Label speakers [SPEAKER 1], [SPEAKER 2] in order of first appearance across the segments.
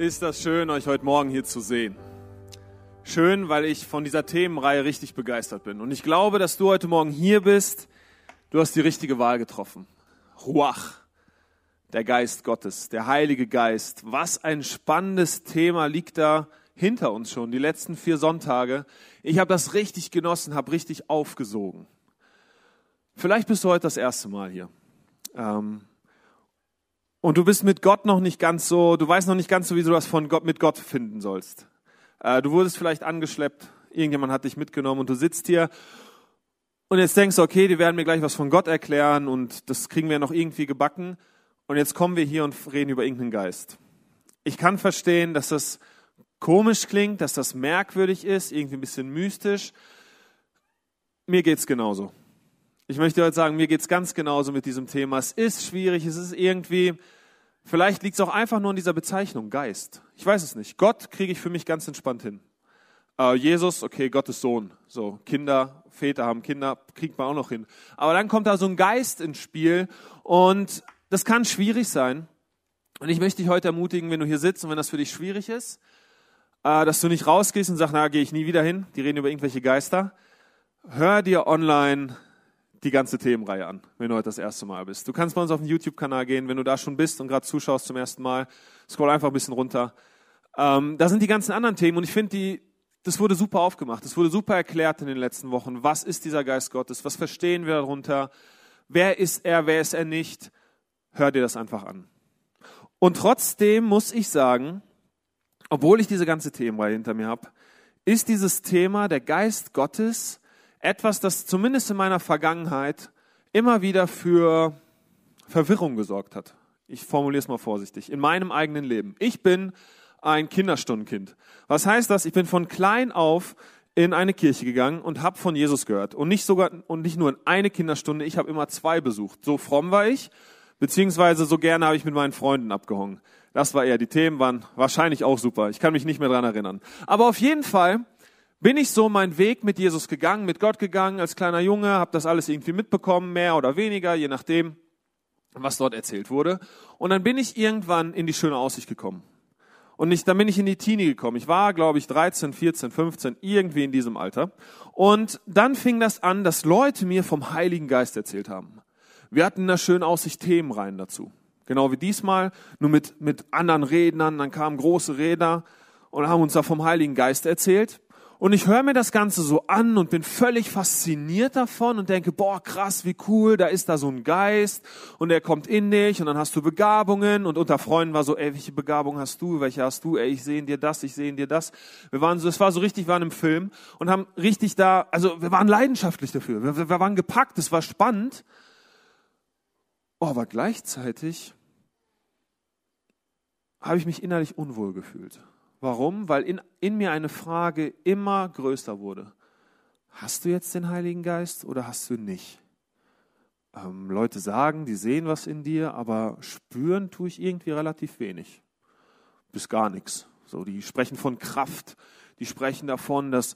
[SPEAKER 1] Ist das schön, euch heute Morgen hier zu sehen. Schön, weil ich von dieser Themenreihe richtig begeistert bin. Und ich glaube, dass du heute Morgen hier bist. Du hast die richtige Wahl getroffen. Ruach, der Geist Gottes, der Heilige Geist. Was ein spannendes Thema liegt da hinter uns schon, die letzten vier Sonntage. Ich habe das richtig genossen, habe richtig aufgesogen. Vielleicht bist du heute das erste Mal hier. Ähm, und du bist mit Gott noch nicht ganz so, du weißt noch nicht ganz so, wie du das von Gott, mit Gott finden sollst. Äh, du wurdest vielleicht angeschleppt, irgendjemand hat dich mitgenommen und du sitzt hier und jetzt denkst du, okay, die werden mir gleich was von Gott erklären und das kriegen wir noch irgendwie gebacken. Und jetzt kommen wir hier und reden über irgendeinen Geist. Ich kann verstehen, dass das komisch klingt, dass das merkwürdig ist, irgendwie ein bisschen mystisch. Mir geht's genauso. Ich möchte heute sagen, mir geht's ganz genauso mit diesem Thema. Es ist schwierig, es ist irgendwie, vielleicht liegt es auch einfach nur in dieser Bezeichnung, Geist. Ich weiß es nicht. Gott kriege ich für mich ganz entspannt hin. Äh, Jesus, okay, Gottes Sohn. So, Kinder, Väter haben Kinder, kriegt man auch noch hin. Aber dann kommt da so ein Geist ins Spiel und das kann schwierig sein. Und ich möchte dich heute ermutigen, wenn du hier sitzt und wenn das für dich schwierig ist, äh, dass du nicht rausgehst und sagst, na, gehe ich nie wieder hin. Die reden über irgendwelche Geister. Hör dir online die ganze Themenreihe an, wenn du heute das erste Mal bist. Du kannst bei uns auf den YouTube-Kanal gehen, wenn du da schon bist und gerade zuschaust zum ersten Mal. Scroll einfach ein bisschen runter. Ähm, da sind die ganzen anderen Themen und ich finde, die, das wurde super aufgemacht. Das wurde super erklärt in den letzten Wochen. Was ist dieser Geist Gottes? Was verstehen wir darunter? Wer ist er? Wer ist er nicht? Hör dir das einfach an. Und trotzdem muss ich sagen, obwohl ich diese ganze Themenreihe hinter mir habe, ist dieses Thema der Geist Gottes etwas, das zumindest in meiner Vergangenheit immer wieder für Verwirrung gesorgt hat. Ich formuliere es mal vorsichtig. In meinem eigenen Leben. Ich bin ein Kinderstundenkind. Was heißt das? Ich bin von klein auf in eine Kirche gegangen und habe von Jesus gehört. Und nicht sogar und nicht nur in eine Kinderstunde, ich habe immer zwei besucht. So fromm war ich, beziehungsweise so gerne habe ich mit meinen Freunden abgehongen. Das war eher, die Themen waren wahrscheinlich auch super. Ich kann mich nicht mehr dran erinnern. Aber auf jeden Fall bin ich so meinen Weg mit Jesus gegangen, mit Gott gegangen als kleiner Junge, habe das alles irgendwie mitbekommen, mehr oder weniger, je nachdem, was dort erzählt wurde. Und dann bin ich irgendwann in die schöne Aussicht gekommen. Und nicht, dann bin ich in die Teenie gekommen. Ich war, glaube ich, 13, 14, 15, irgendwie in diesem Alter. Und dann fing das an, dass Leute mir vom Heiligen Geist erzählt haben. Wir hatten in der schönen Aussicht Themen rein dazu. Genau wie diesmal, nur mit, mit anderen Rednern. Dann kamen große Redner und haben uns da vom Heiligen Geist erzählt. Und ich höre mir das Ganze so an und bin völlig fasziniert davon und denke, boah, krass, wie cool, da ist da so ein Geist und der kommt in dich und dann hast du Begabungen und unter Freunden war so, ey, welche Begabung hast du, welche hast du, ey, ich sehe in dir das, ich sehe in dir das. Wir waren so, es war so richtig, wir waren im Film und haben richtig da, also wir waren leidenschaftlich dafür, wir, wir waren gepackt, es war spannend. Oh, aber gleichzeitig habe ich mich innerlich unwohl gefühlt. Warum? Weil in, in mir eine Frage immer größer wurde. Hast du jetzt den Heiligen Geist oder hast du nicht? Ähm, Leute sagen, die sehen was in dir, aber spüren tue ich irgendwie relativ wenig. Bis gar nichts. So, die sprechen von Kraft, die sprechen davon, dass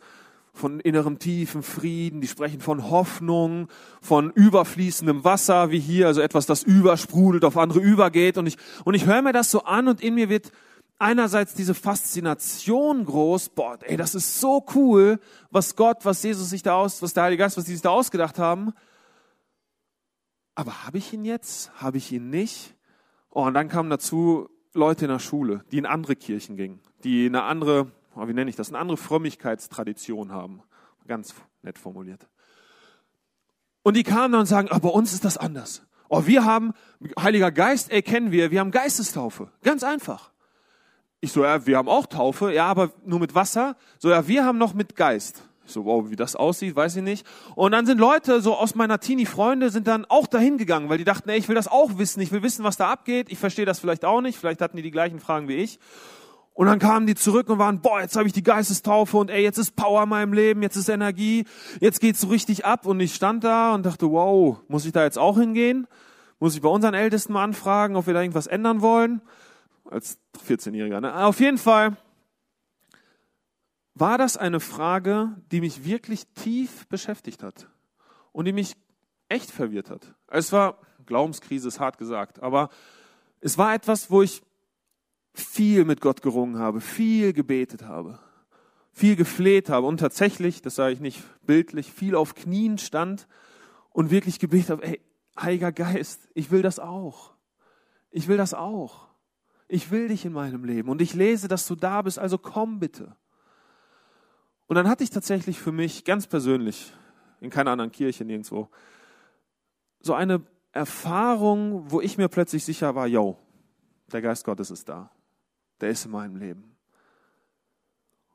[SPEAKER 1] von innerem tiefen Frieden, die sprechen von Hoffnung, von überfließendem Wasser, wie hier, also etwas, das übersprudelt, auf andere übergeht. Und ich, und ich höre mir das so an und in mir wird einerseits diese Faszination groß, boah, ey, das ist so cool, was Gott, was Jesus sich da aus, was der Heilige Geist, was die sich da ausgedacht haben. Aber habe ich ihn jetzt? Habe ich ihn nicht? Oh, und dann kamen dazu Leute in der Schule, die in andere Kirchen gingen, die eine andere, oh, wie nenne ich das, eine andere Frömmigkeitstradition haben. Ganz nett formuliert. Und die kamen dann und sagen, oh, bei uns ist das anders. Oh, wir haben, Heiliger Geist, ey, kennen wir, wir haben Geistestaufe. Ganz einfach. Ich so, ja, wir haben auch Taufe, ja, aber nur mit Wasser. So, ja, wir haben noch mit Geist. Ich so, wow, wie das aussieht, weiß ich nicht. Und dann sind Leute so aus meiner Teenie-Freunde sind dann auch dahin gegangen, weil die dachten, ey, ich will das auch wissen, ich will wissen, was da abgeht. Ich verstehe das vielleicht auch nicht, vielleicht hatten die die gleichen Fragen wie ich. Und dann kamen die zurück und waren, boah, jetzt habe ich die Geistestaufe und ey, jetzt ist Power in meinem Leben, jetzt ist Energie, jetzt geht's so richtig ab. Und ich stand da und dachte, wow, muss ich da jetzt auch hingehen? Muss ich bei unseren Ältesten mal anfragen, ob wir da irgendwas ändern wollen? Als 14-Jähriger. Ne? Auf jeden Fall war das eine Frage, die mich wirklich tief beschäftigt hat und die mich echt verwirrt hat. Es war, Glaubenskrise ist hart gesagt, aber es war etwas, wo ich viel mit Gott gerungen habe, viel gebetet habe, viel gefleht habe und tatsächlich, das sage ich nicht bildlich, viel auf Knien stand und wirklich gebetet habe, ey, Heiliger Geist, ich will das auch. Ich will das auch. Ich will dich in meinem Leben und ich lese, dass du da bist, also komm bitte. Und dann hatte ich tatsächlich für mich ganz persönlich, in keiner anderen Kirche, nirgendwo, so eine Erfahrung, wo ich mir plötzlich sicher war, yo, der Geist Gottes ist da. Der ist in meinem Leben.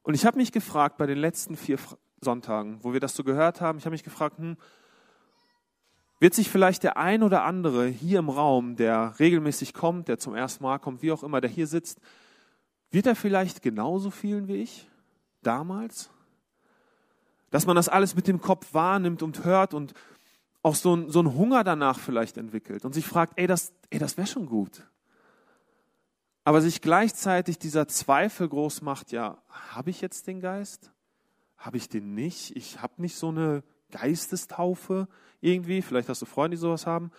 [SPEAKER 1] Und ich habe mich gefragt bei den letzten vier Sonntagen, wo wir das so gehört haben, ich habe mich gefragt, hm, wird sich vielleicht der ein oder andere hier im Raum, der regelmäßig kommt, der zum ersten Mal kommt, wie auch immer, der hier sitzt, wird er vielleicht genauso fühlen wie ich damals? Dass man das alles mit dem Kopf wahrnimmt und hört und auch so ein, so Hunger danach vielleicht entwickelt und sich fragt, ey, das, ey, das wäre schon gut. Aber sich gleichzeitig dieser Zweifel groß macht, ja, habe ich jetzt den Geist? Habe ich den nicht? Ich habe nicht so eine Geistestaufe irgendwie. Vielleicht hast du Freunde, die sowas haben.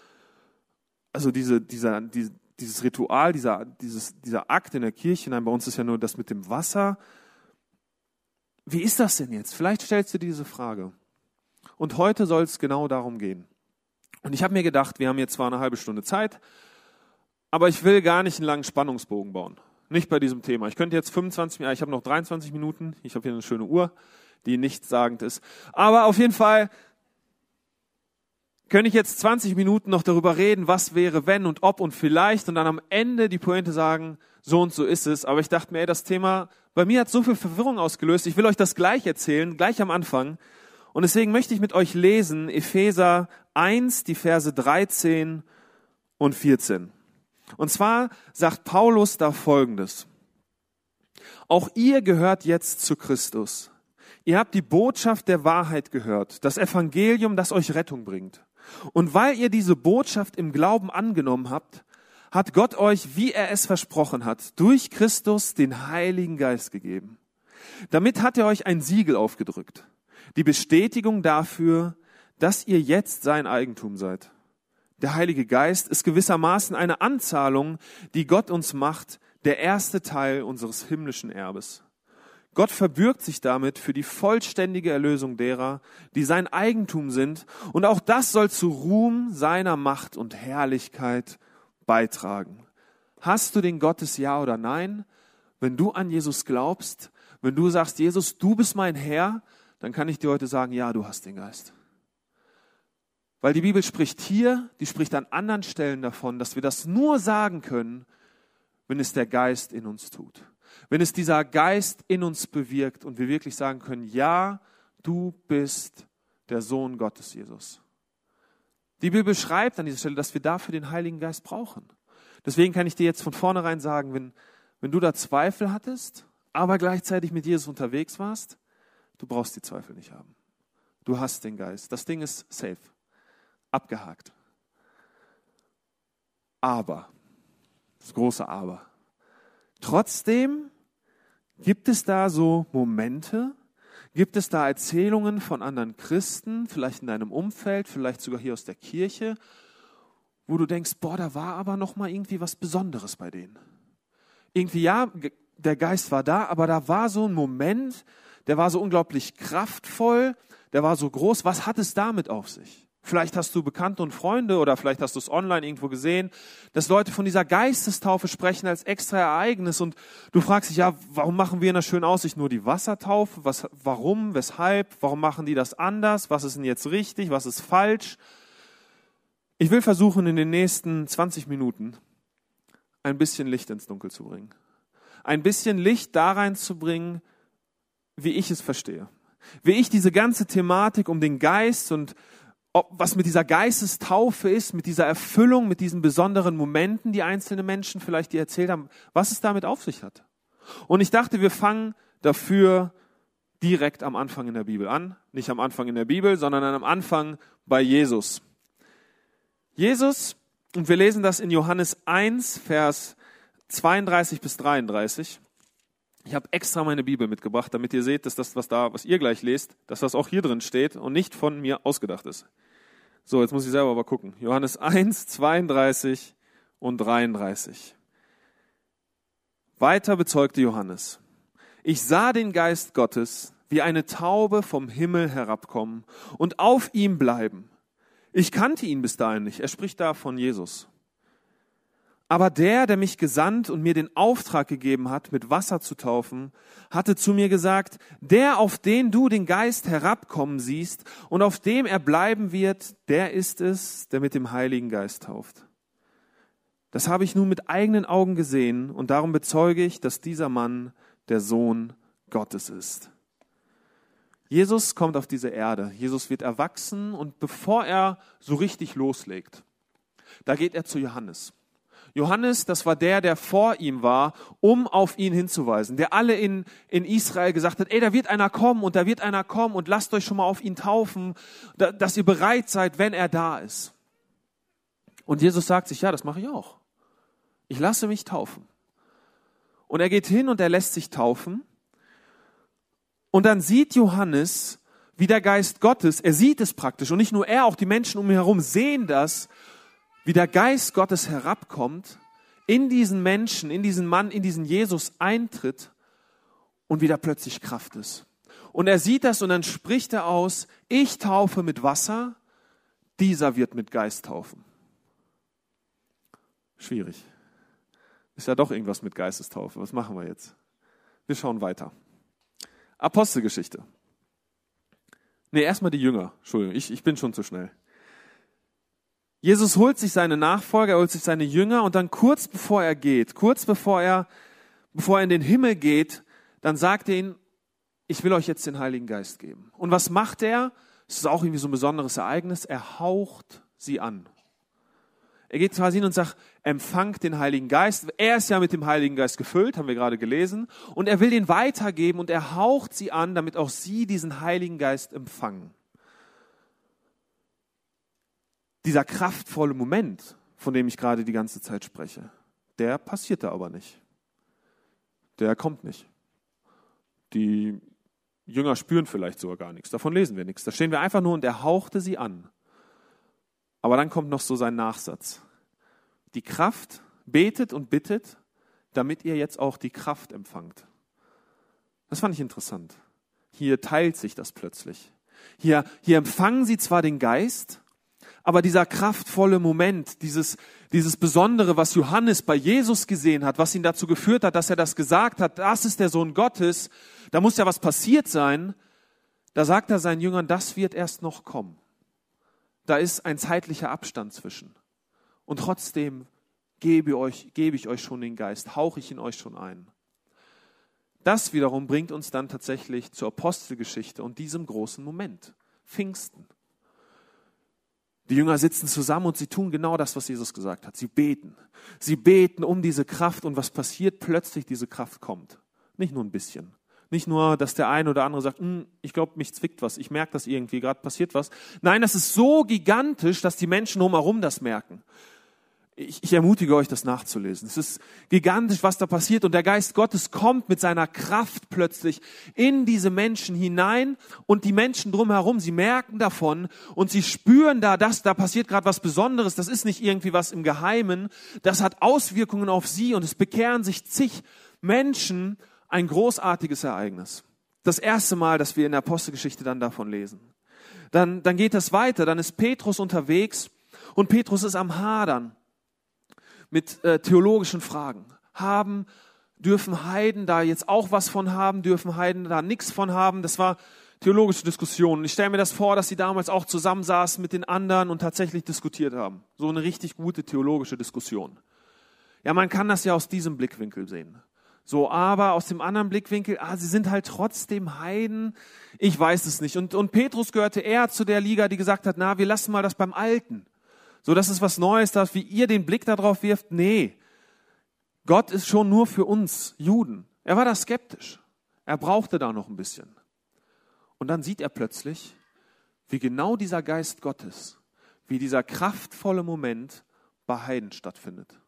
[SPEAKER 1] Also diese, dieser, die, dieses Ritual, dieser, dieses, dieser Akt in der Kirche, nein, bei uns ist ja nur das mit dem Wasser. Wie ist das denn jetzt? Vielleicht stellst du diese Frage. Und heute soll es genau darum gehen. Und ich habe mir gedacht, wir haben jetzt zwar eine halbe Stunde Zeit, aber ich will gar nicht einen langen Spannungsbogen bauen. Nicht bei diesem Thema. Ich könnte jetzt 25, ja, ich habe noch 23 Minuten. Ich habe hier eine schöne Uhr, die nichtssagend ist. Aber auf jeden Fall könnte ich jetzt 20 Minuten noch darüber reden, was wäre, wenn und ob und vielleicht und dann am Ende die Pointe sagen, so und so ist es. Aber ich dachte mir, ey, das Thema bei mir hat so viel Verwirrung ausgelöst. Ich will euch das gleich erzählen, gleich am Anfang. Und deswegen möchte ich mit euch lesen Epheser 1, die Verse 13 und 14. Und zwar sagt Paulus da Folgendes. Auch ihr gehört jetzt zu Christus. Ihr habt die Botschaft der Wahrheit gehört, das Evangelium, das euch Rettung bringt. Und weil ihr diese Botschaft im Glauben angenommen habt, hat Gott euch, wie er es versprochen hat, durch Christus den Heiligen Geist gegeben. Damit hat er euch ein Siegel aufgedrückt die Bestätigung dafür, dass ihr jetzt sein Eigentum seid. Der Heilige Geist ist gewissermaßen eine Anzahlung, die Gott uns macht, der erste Teil unseres himmlischen Erbes. Gott verbürgt sich damit für die vollständige Erlösung derer, die sein Eigentum sind, und auch das soll zu Ruhm seiner Macht und Herrlichkeit beitragen. Hast du den Gottes Ja oder Nein? Wenn du an Jesus glaubst, wenn du sagst, Jesus, du bist mein Herr, dann kann ich dir heute sagen, ja, du hast den Geist. Weil die Bibel spricht hier, die spricht an anderen Stellen davon, dass wir das nur sagen können, wenn es der Geist in uns tut. Wenn es dieser Geist in uns bewirkt und wir wirklich sagen können, ja, du bist der Sohn Gottes, Jesus. Die Bibel schreibt an dieser Stelle, dass wir dafür den Heiligen Geist brauchen. Deswegen kann ich dir jetzt von vornherein sagen, wenn, wenn du da Zweifel hattest, aber gleichzeitig mit Jesus unterwegs warst, Du brauchst die Zweifel nicht haben. Du hast den Geist. Das Ding ist safe. Abgehakt. Aber, das große Aber. Trotzdem gibt es da so Momente, gibt es da Erzählungen von anderen Christen, vielleicht in deinem Umfeld, vielleicht sogar hier aus der Kirche, wo du denkst, boah, da war aber noch mal irgendwie was Besonderes bei denen. Irgendwie ja, der Geist war da, aber da war so ein Moment, der war so unglaublich kraftvoll, der war so groß. Was hat es damit auf sich? Vielleicht hast du Bekannte und Freunde oder vielleicht hast du es online irgendwo gesehen, dass Leute von dieser Geistestaufe sprechen als extra Ereignis und du fragst dich, ja, warum machen wir in der schönen Aussicht nur die Wassertaufe? Was, warum? Weshalb? Warum machen die das anders? Was ist denn jetzt richtig? Was ist falsch? Ich will versuchen, in den nächsten 20 Minuten ein bisschen Licht ins Dunkel zu bringen. Ein bisschen Licht da reinzubringen, wie ich es verstehe. Wie ich diese ganze Thematik um den Geist und ob, was mit dieser Geistestaufe ist, mit dieser Erfüllung, mit diesen besonderen Momenten, die einzelne Menschen vielleicht dir erzählt haben, was es damit auf sich hat. Und ich dachte, wir fangen dafür direkt am Anfang in der Bibel an. Nicht am Anfang in der Bibel, sondern am Anfang bei Jesus. Jesus, und wir lesen das in Johannes 1, Vers 32 bis 33. Ich habe extra meine Bibel mitgebracht, damit ihr seht, dass das, was da, was ihr gleich lest, dass das auch hier drin steht und nicht von mir ausgedacht ist. So, jetzt muss ich selber aber gucken. Johannes 1, 32 und 33. Weiter bezeugte Johannes. Ich sah den Geist Gottes wie eine Taube vom Himmel herabkommen und auf ihm bleiben. Ich kannte ihn bis dahin nicht. Er spricht da von Jesus. Aber der, der mich gesandt und mir den Auftrag gegeben hat, mit Wasser zu taufen, hatte zu mir gesagt, der, auf den du den Geist herabkommen siehst und auf dem er bleiben wird, der ist es, der mit dem Heiligen Geist tauft. Das habe ich nun mit eigenen Augen gesehen und darum bezeuge ich, dass dieser Mann der Sohn Gottes ist. Jesus kommt auf diese Erde. Jesus wird erwachsen und bevor er so richtig loslegt, da geht er zu Johannes. Johannes, das war der, der vor ihm war, um auf ihn hinzuweisen, der alle in, in Israel gesagt hat, ey, da wird einer kommen und da wird einer kommen und lasst euch schon mal auf ihn taufen, dass ihr bereit seid, wenn er da ist. Und Jesus sagt sich, ja, das mache ich auch. Ich lasse mich taufen. Und er geht hin und er lässt sich taufen. Und dann sieht Johannes, wie der Geist Gottes, er sieht es praktisch und nicht nur er, auch die Menschen um ihn herum sehen das wie der Geist Gottes herabkommt, in diesen Menschen, in diesen Mann, in diesen Jesus eintritt und wieder plötzlich Kraft ist. Und er sieht das und dann spricht er aus, ich taufe mit Wasser, dieser wird mit Geist taufen. Schwierig. Ist ja doch irgendwas mit Geistestaufe. Was machen wir jetzt? Wir schauen weiter. Apostelgeschichte. Nee, erstmal die Jünger. Entschuldigung, ich, ich bin schon zu schnell. Jesus holt sich seine Nachfolger, er holt sich seine Jünger und dann kurz bevor er geht, kurz bevor er, bevor er in den Himmel geht, dann sagt er ihnen, ich will euch jetzt den Heiligen Geist geben. Und was macht er? Das ist auch irgendwie so ein besonderes Ereignis. Er haucht sie an. Er geht quasi hin und sagt, empfangt den Heiligen Geist. Er ist ja mit dem Heiligen Geist gefüllt, haben wir gerade gelesen. Und er will den weitergeben und er haucht sie an, damit auch sie diesen Heiligen Geist empfangen dieser kraftvolle Moment, von dem ich gerade die ganze Zeit spreche, der passiert da aber nicht. Der kommt nicht. Die Jünger spüren vielleicht sogar gar nichts. Davon lesen wir nichts. Da stehen wir einfach nur und er hauchte sie an. Aber dann kommt noch so sein Nachsatz. Die Kraft betet und bittet, damit ihr jetzt auch die Kraft empfangt. Das fand ich interessant. Hier teilt sich das plötzlich. Hier, hier empfangen sie zwar den Geist, aber dieser kraftvolle Moment, dieses, dieses Besondere, was Johannes bei Jesus gesehen hat, was ihn dazu geführt hat, dass er das gesagt hat, das ist der Sohn Gottes, da muss ja was passiert sein, da sagt er seinen Jüngern, das wird erst noch kommen. Da ist ein zeitlicher Abstand zwischen. Und trotzdem gebe, euch, gebe ich euch schon den Geist, hauche ich in euch schon ein. Das wiederum bringt uns dann tatsächlich zur Apostelgeschichte und diesem großen Moment, Pfingsten. Die Jünger sitzen zusammen und sie tun genau das, was Jesus gesagt hat. Sie beten. Sie beten um diese Kraft und was passiert? Plötzlich diese Kraft kommt. Nicht nur ein bisschen. Nicht nur, dass der eine oder andere sagt, hm, ich glaube, mich zwickt was, ich merke, dass irgendwie gerade passiert was. Nein, das ist so gigantisch, dass die Menschen drumherum das merken ich, ich ermutige euch, das nachzulesen. Es ist gigantisch, was da passiert. Und der Geist Gottes kommt mit seiner Kraft plötzlich in diese Menschen hinein. Und die Menschen drumherum, sie merken davon und sie spüren da, dass da passiert gerade was Besonderes. Das ist nicht irgendwie was im Geheimen. Das hat Auswirkungen auf sie und es bekehren sich zig Menschen. Ein großartiges Ereignis. Das erste Mal, dass wir in der Apostelgeschichte dann davon lesen. Dann, dann geht das weiter. Dann ist Petrus unterwegs und Petrus ist am Hadern mit äh, theologischen Fragen. Haben, dürfen Heiden da jetzt auch was von haben, dürfen Heiden da nichts von haben? Das war theologische Diskussion. Ich stelle mir das vor, dass sie damals auch zusammensaßen mit den anderen und tatsächlich diskutiert haben. So eine richtig gute theologische Diskussion. Ja, man kann das ja aus diesem Blickwinkel sehen. So, aber aus dem anderen Blickwinkel, ah, sie sind halt trotzdem Heiden. Ich weiß es nicht. Und, und Petrus gehörte eher zu der Liga, die gesagt hat, na, wir lassen mal das beim Alten. So, das ist was Neues, dass wie ihr den Blick darauf wirft. Nee. Gott ist schon nur für uns Juden. Er war da skeptisch. Er brauchte da noch ein bisschen. Und dann sieht er plötzlich, wie genau dieser Geist Gottes, wie dieser kraftvolle Moment bei Heiden stattfindet.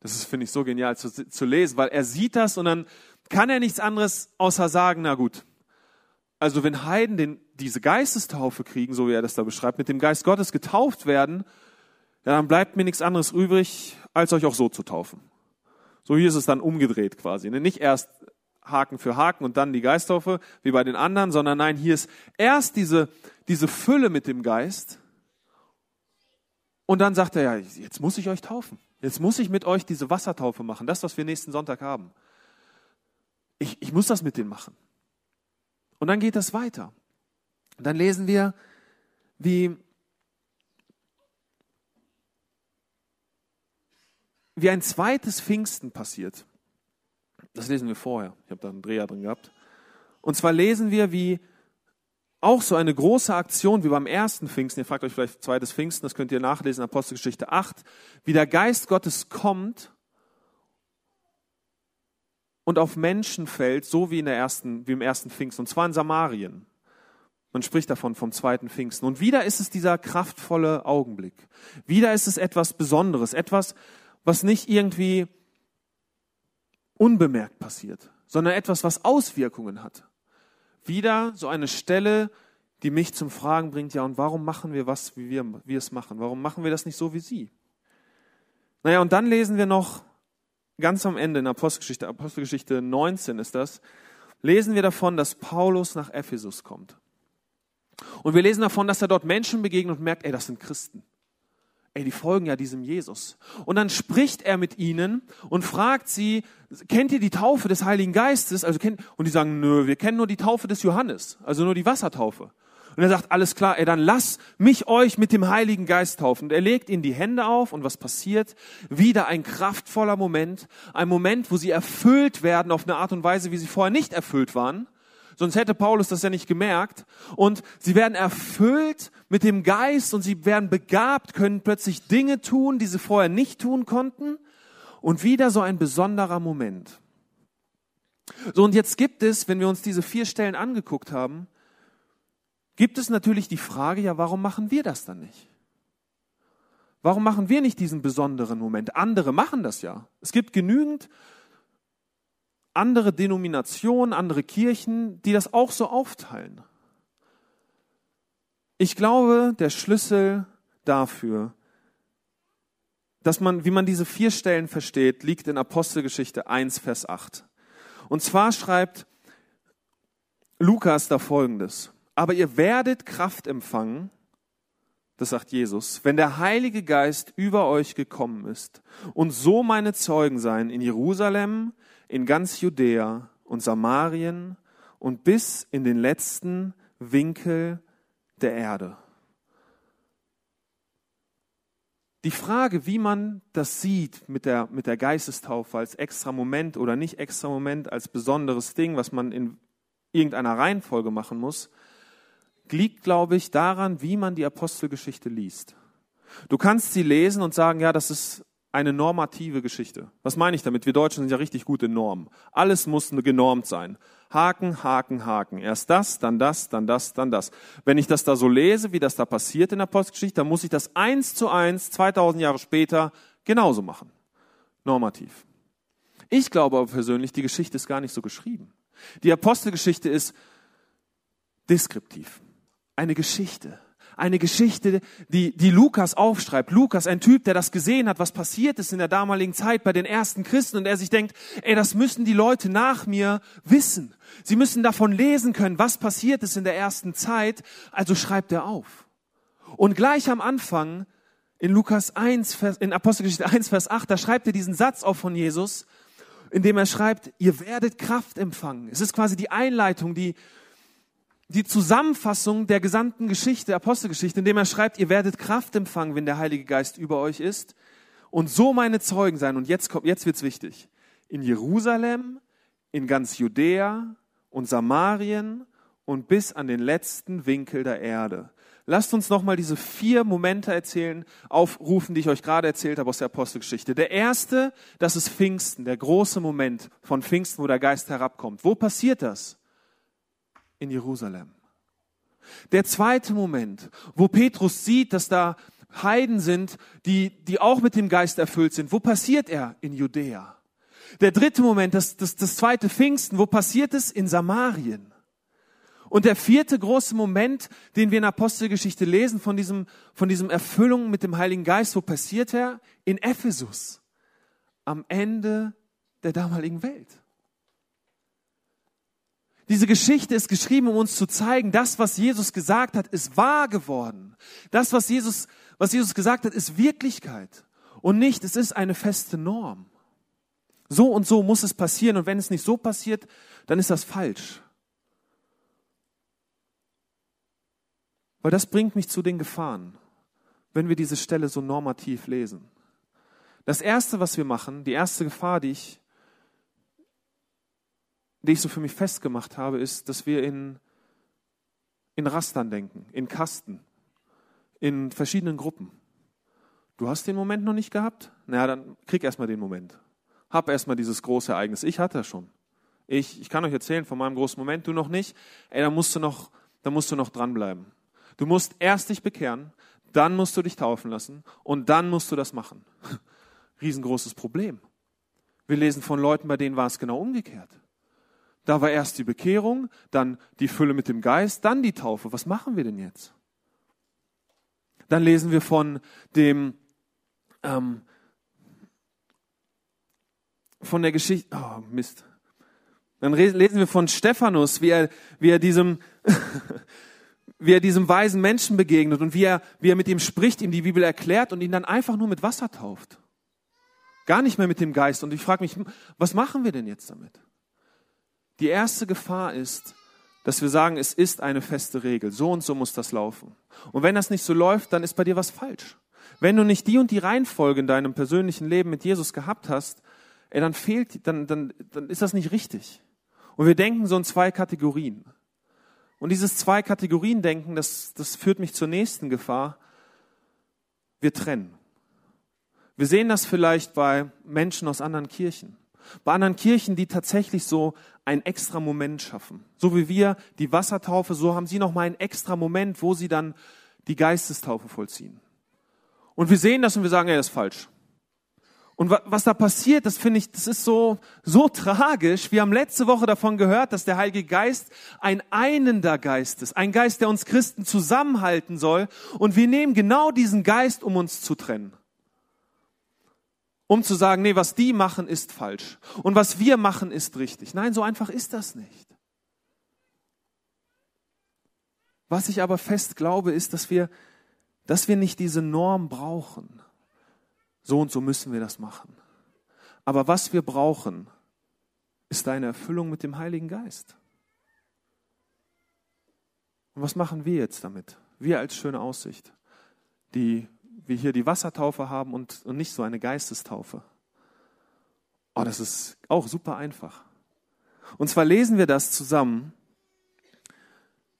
[SPEAKER 1] Das ist, finde ich, so genial zu, zu lesen, weil er sieht das und dann kann er nichts anderes außer sagen, na gut, also wenn Heiden den, diese Geistestaufe kriegen, so wie er das da beschreibt, mit dem Geist Gottes getauft werden, ja, dann bleibt mir nichts anderes übrig, als euch auch so zu taufen. So hier ist es dann umgedreht quasi. Ne? Nicht erst Haken für Haken und dann die Geisttaufe wie bei den anderen, sondern nein, hier ist erst diese, diese Fülle mit dem Geist und dann sagt er, ja, jetzt muss ich euch taufen. Jetzt muss ich mit euch diese Wassertaufe machen, das, was wir nächsten Sonntag haben. Ich, ich muss das mit denen machen. Und dann geht das weiter. Und dann lesen wir, wie, wie ein zweites Pfingsten passiert. Das lesen wir vorher. Ich habe da einen Dreher drin gehabt. Und zwar lesen wir, wie auch so eine große Aktion wie beim ersten Pfingsten, ihr fragt euch vielleicht zweites Pfingsten, das könnt ihr nachlesen, Apostelgeschichte 8, wie der Geist Gottes kommt und auf Menschen fällt, so wie, in der ersten, wie im ersten Pfingsten, und zwar in Samarien. Man spricht davon vom zweiten Pfingsten. Und wieder ist es dieser kraftvolle Augenblick. Wieder ist es etwas Besonderes, etwas, was nicht irgendwie unbemerkt passiert, sondern etwas, was Auswirkungen hat. Wieder so eine Stelle, die mich zum Fragen bringt, ja, und warum machen wir was, wie wir, wir es machen? Warum machen wir das nicht so wie Sie? Naja, und dann lesen wir noch ganz am Ende in Apostelgeschichte, Apostelgeschichte 19 ist das, lesen wir davon, dass Paulus nach Ephesus kommt. Und wir lesen davon, dass er dort Menschen begegnet und merkt, ey, das sind Christen. Ey, die folgen ja diesem Jesus. Und dann spricht er mit ihnen und fragt sie, kennt ihr die Taufe des Heiligen Geistes? Also kennt, und die sagen, nö, wir kennen nur die Taufe des Johannes, also nur die Wassertaufe. Und er sagt, alles klar, ey, dann lass mich euch mit dem Heiligen Geist taufen. Und er legt ihnen die Hände auf und was passiert? Wieder ein kraftvoller Moment. Ein Moment, wo sie erfüllt werden auf eine Art und Weise, wie sie vorher nicht erfüllt waren. Sonst hätte Paulus das ja nicht gemerkt. Und sie werden erfüllt mit dem Geist und sie werden begabt, können plötzlich Dinge tun, die sie vorher nicht tun konnten. Und wieder so ein besonderer Moment. So, und jetzt gibt es, wenn wir uns diese vier Stellen angeguckt haben, gibt es natürlich die Frage, ja, warum machen wir das dann nicht? Warum machen wir nicht diesen besonderen Moment? Andere machen das ja. Es gibt genügend andere Denominationen, andere Kirchen, die das auch so aufteilen. Ich glaube, der Schlüssel dafür, dass man, wie man diese vier Stellen versteht, liegt in Apostelgeschichte 1, Vers 8. Und zwar schreibt Lukas da folgendes. Aber ihr werdet Kraft empfangen, das sagt Jesus, wenn der Heilige Geist über euch gekommen ist und so meine Zeugen sein in Jerusalem, in ganz Judäa und Samarien und bis in den letzten Winkel der Erde. Die Frage, wie man das sieht mit der, mit der Geistestaufe als extra Moment oder nicht extra Moment, als besonderes Ding, was man in irgendeiner Reihenfolge machen muss, liegt, glaube ich, daran, wie man die Apostelgeschichte liest. Du kannst sie lesen und sagen, ja, das ist eine normative Geschichte. Was meine ich damit? Wir Deutschen sind ja richtig gute Normen. Alles muss genormt sein. Haken, Haken, Haken. Erst das, dann das, dann das, dann das. Wenn ich das da so lese, wie das da passiert in der Postgeschichte, dann muss ich das eins zu eins, 2000 Jahre später, genauso machen. Normativ. Ich glaube aber persönlich, die Geschichte ist gar nicht so geschrieben. Die Apostelgeschichte ist deskriptiv. Eine Geschichte eine Geschichte, die, die Lukas aufschreibt. Lukas, ein Typ, der das gesehen hat, was passiert ist in der damaligen Zeit bei den ersten Christen und er sich denkt, ey, das müssen die Leute nach mir wissen. Sie müssen davon lesen können, was passiert ist in der ersten Zeit. Also schreibt er auf. Und gleich am Anfang in Lukas 1, Vers, in Apostelgeschichte 1, Vers 8, da schreibt er diesen Satz auf von Jesus, in dem er schreibt, ihr werdet Kraft empfangen. Es ist quasi die Einleitung, die die Zusammenfassung der gesamten Geschichte, Apostelgeschichte, indem er schreibt, ihr werdet Kraft empfangen, wenn der Heilige Geist über euch ist und so meine Zeugen sein. Und jetzt kommt, jetzt wird's wichtig. In Jerusalem, in ganz Judäa und Samarien und bis an den letzten Winkel der Erde. Lasst uns nochmal diese vier Momente erzählen, aufrufen, die ich euch gerade erzählt habe aus der Apostelgeschichte. Der erste, das ist Pfingsten, der große Moment von Pfingsten, wo der Geist herabkommt. Wo passiert das? In Jerusalem. Der zweite Moment, wo Petrus sieht, dass da Heiden sind, die, die auch mit dem Geist erfüllt sind. Wo passiert er? In Judäa. Der dritte Moment, das, das, das zweite Pfingsten, wo passiert es? In Samarien. Und der vierte große Moment, den wir in Apostelgeschichte lesen, von diesem, von diesem Erfüllung mit dem Heiligen Geist, wo passiert er? In Ephesus. Am Ende der damaligen Welt. Diese Geschichte ist geschrieben, um uns zu zeigen, das, was Jesus gesagt hat, ist wahr geworden. Das, was Jesus, was Jesus gesagt hat, ist Wirklichkeit. Und nicht, es ist eine feste Norm. So und so muss es passieren. Und wenn es nicht so passiert, dann ist das falsch. Weil das bringt mich zu den Gefahren, wenn wir diese Stelle so normativ lesen. Das erste, was wir machen, die erste Gefahr, die ich, die ich so für mich festgemacht habe, ist, dass wir in, in Rastern denken, in Kasten, in verschiedenen Gruppen. Du hast den Moment noch nicht gehabt? Na ja, dann krieg erstmal den Moment. Hab erstmal dieses große Ereignis. Ich hatte schon. Ich, ich kann euch erzählen von meinem großen Moment, du noch nicht. Ey, da musst du noch, da musst du noch dranbleiben. Du musst erst dich bekehren, dann musst du dich taufen lassen und dann musst du das machen. Riesengroßes Problem. Wir lesen von Leuten, bei denen war es genau umgekehrt. Da war erst die Bekehrung, dann die Fülle mit dem Geist, dann die Taufe. Was machen wir denn jetzt? Dann lesen wir von dem, ähm, von der Geschichte, oh Mist. Dann lesen wir von Stephanus, wie er, wie er diesem, wie er diesem weisen Menschen begegnet und wie er, wie er mit ihm spricht, ihm die Bibel erklärt und ihn dann einfach nur mit Wasser tauft. Gar nicht mehr mit dem Geist. Und ich frage mich, was machen wir denn jetzt damit? Die erste Gefahr ist, dass wir sagen, es ist eine feste Regel. So und so muss das laufen. Und wenn das nicht so läuft, dann ist bei dir was falsch. Wenn du nicht die und die Reihenfolge in deinem persönlichen Leben mit Jesus gehabt hast, ey, dann fehlt, dann, dann, dann ist das nicht richtig. Und wir denken so in zwei Kategorien. Und dieses zwei Kategorien denken, das, das führt mich zur nächsten Gefahr. Wir trennen. Wir sehen das vielleicht bei Menschen aus anderen Kirchen. Bei anderen Kirchen, die tatsächlich so einen extra Moment schaffen. So wie wir die Wassertaufe, so haben sie noch mal einen extra Moment, wo sie dann die Geistestaufe vollziehen. Und wir sehen das und wir sagen, ja, das ist falsch. Und was da passiert, das finde ich, das ist so, so tragisch. Wir haben letzte Woche davon gehört, dass der Heilige Geist ein einender Geist ist. Ein Geist, der uns Christen zusammenhalten soll. Und wir nehmen genau diesen Geist, um uns zu trennen um zu sagen, nee, was die machen, ist falsch. Und was wir machen, ist richtig. Nein, so einfach ist das nicht. Was ich aber fest glaube, ist, dass wir, dass wir nicht diese Norm brauchen. So und so müssen wir das machen. Aber was wir brauchen, ist eine Erfüllung mit dem Heiligen Geist. Und was machen wir jetzt damit? Wir als schöne Aussicht, die wir hier die Wassertaufe haben und, und nicht so eine Geistestaufe. Oh, das ist auch super einfach. Und zwar lesen wir das zusammen.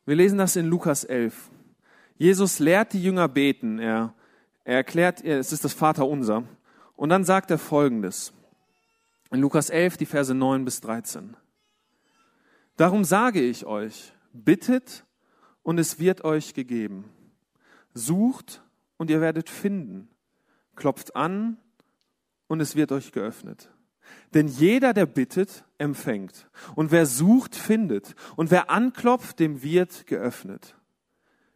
[SPEAKER 1] Wir lesen das in Lukas 11. Jesus lehrt die Jünger beten. Er, er erklärt, es ist das Vaterunser. Und dann sagt er Folgendes. In Lukas 11, die Verse 9 bis 13. Darum sage ich euch, bittet und es wird euch gegeben. Sucht und ihr werdet finden. Klopft an und es wird euch geöffnet. Denn jeder, der bittet, empfängt. Und wer sucht, findet. Und wer anklopft, dem wird geöffnet.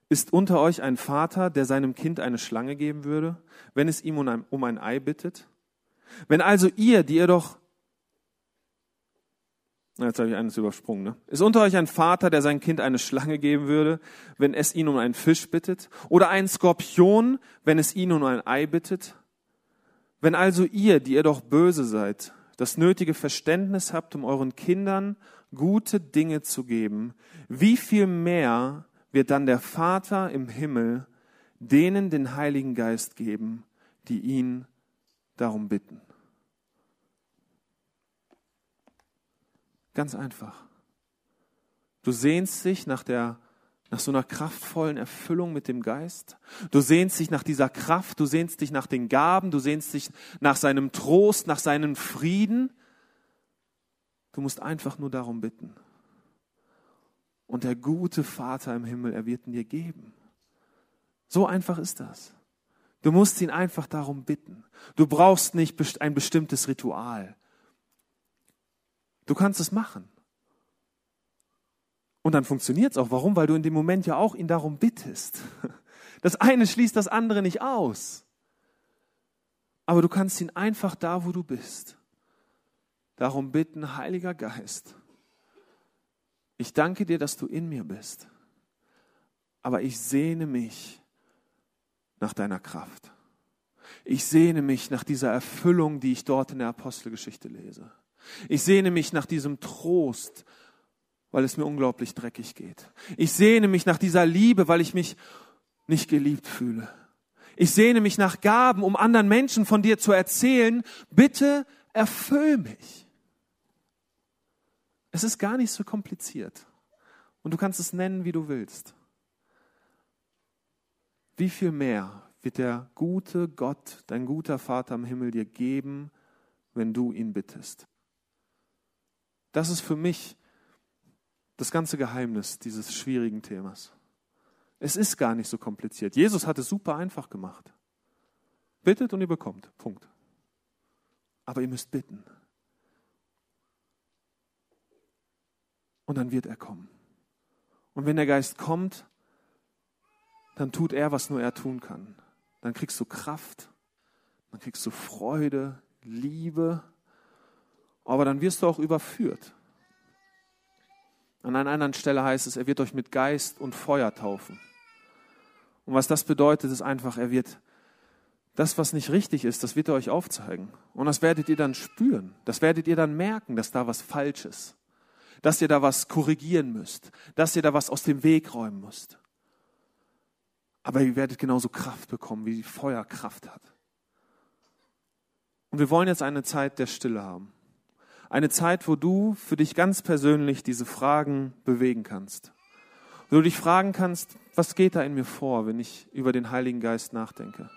[SPEAKER 1] Ist unter euch ein Vater, der seinem Kind eine Schlange geben würde, wenn es ihm um ein, Ei bittet? Wenn also ihr, die ihr doch Jetzt habe ich eines übersprungen. Ne? Ist unter euch ein Vater, der sein Kind eine Schlange geben würde, wenn es ihn um einen Fisch bittet? Oder ein Skorpion, wenn es ihn um ein Ei bittet? Wenn also ihr, die ihr doch böse seid, das nötige Verständnis habt, um euren Kindern gute Dinge zu geben, wie viel mehr wird dann der Vater im Himmel denen den Heiligen Geist geben, die ihn darum bitten? Ganz einfach. Du sehnst dich nach der nach so einer kraftvollen Erfüllung mit dem Geist. Du sehnst dich nach dieser Kraft, du sehnst dich nach den Gaben, du sehnst dich nach seinem Trost, nach seinem Frieden. Du musst einfach nur darum bitten. Und der gute Vater im Himmel, er wird ihn dir geben. So einfach ist das. Du musst ihn einfach darum bitten. Du brauchst nicht ein bestimmtes Ritual. Du kannst es machen. Und dann funktioniert es auch. Warum? Weil du in dem Moment ja auch ihn darum bittest. Das eine schließt das andere nicht aus. Aber du kannst ihn einfach da, wo du bist, darum bitten, Heiliger Geist, ich danke dir, dass du in mir bist, aber ich sehne mich nach deiner Kraft. Ich sehne mich nach dieser Erfüllung, die ich dort in der Apostelgeschichte lese. Ich sehne mich nach diesem Trost, weil es mir unglaublich dreckig geht. Ich sehne mich nach dieser Liebe, weil ich mich nicht geliebt fühle. Ich sehne mich nach Gaben, um anderen Menschen von dir zu erzählen. Bitte erfüll mich. Es ist gar nicht so kompliziert. Und du kannst es nennen, wie du willst. Wie viel mehr wird der gute Gott, dein guter Vater im Himmel dir geben, wenn du ihn bittest? Das ist für mich das ganze Geheimnis dieses schwierigen Themas. Es ist gar nicht so kompliziert. Jesus hat es super einfach gemacht. Bittet und ihr bekommt. Punkt. Aber ihr müsst bitten. Und dann wird er kommen. Und wenn der Geist kommt, dann tut er, was nur er tun kann. Dann kriegst du Kraft, dann kriegst du Freude, Liebe, aber dann wirst du auch überführt. An einer anderen Stelle heißt es, er wird euch mit Geist und Feuer taufen. Und was das bedeutet, ist einfach, er wird das, was nicht richtig ist, das wird er euch aufzeigen. Und das werdet ihr dann spüren. Das werdet ihr dann merken, dass da was falsch ist. Dass ihr da was korrigieren müsst. Dass ihr da was aus dem Weg räumen müsst. Aber ihr werdet genauso Kraft bekommen, wie Feuer Kraft hat. Und wir wollen jetzt eine Zeit der Stille haben. Eine Zeit, wo du für dich ganz persönlich diese Fragen bewegen kannst. Wo du dich fragen kannst, was geht da in mir vor, wenn ich über den Heiligen Geist nachdenke?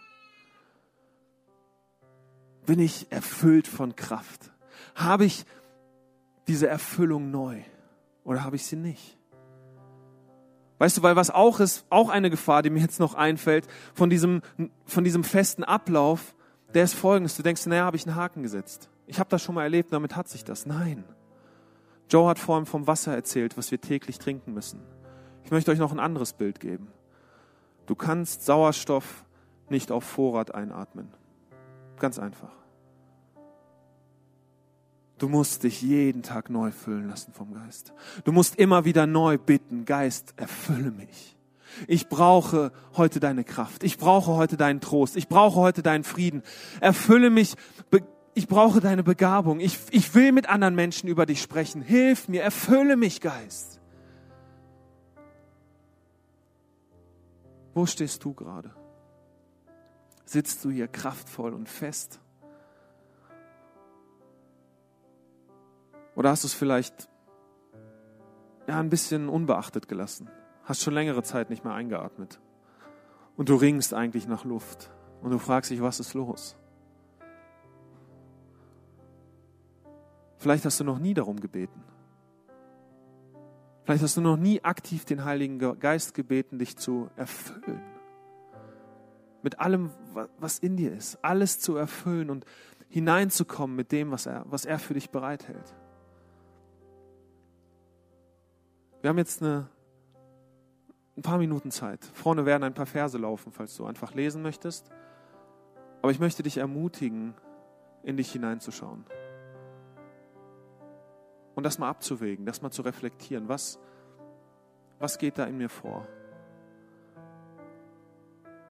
[SPEAKER 1] Bin ich erfüllt von Kraft? Habe ich diese Erfüllung neu oder habe ich sie nicht? Weißt du, weil was auch ist, auch eine Gefahr, die mir jetzt noch einfällt, von diesem, von diesem festen Ablauf, der ist folgendes. Du denkst, naja, habe ich einen Haken gesetzt. Ich habe das schon mal erlebt, damit hat sich das. Nein. Joe hat vorhin vom Wasser erzählt, was wir täglich trinken müssen. Ich möchte euch noch ein anderes Bild geben. Du kannst Sauerstoff nicht auf Vorrat einatmen. Ganz einfach. Du musst dich jeden Tag neu füllen lassen vom Geist. Du musst immer wieder neu bitten, Geist, erfülle mich. Ich brauche heute deine Kraft. Ich brauche heute deinen Trost. Ich brauche heute deinen Frieden. Erfülle mich. Ich brauche deine Begabung. Ich, ich will mit anderen Menschen über dich sprechen. Hilf mir. Erfülle mich, Geist. Wo stehst du gerade? Sitzt du hier kraftvoll und fest? Oder hast du es vielleicht ja, ein bisschen unbeachtet gelassen? Hast schon längere Zeit nicht mehr eingeatmet. Und du ringst eigentlich nach Luft. Und du fragst dich, was ist los? Vielleicht hast du noch nie darum gebeten. Vielleicht hast du noch nie aktiv den Heiligen Geist gebeten, dich zu erfüllen. Mit allem, was in dir ist. Alles zu erfüllen und hineinzukommen mit dem, was er, was er für dich bereithält. Wir haben jetzt eine, ein paar Minuten Zeit. Vorne werden ein paar Verse laufen, falls du einfach lesen möchtest. Aber ich möchte dich ermutigen, in dich hineinzuschauen. Und das mal abzuwägen, das mal zu reflektieren. Was, was geht da in mir vor?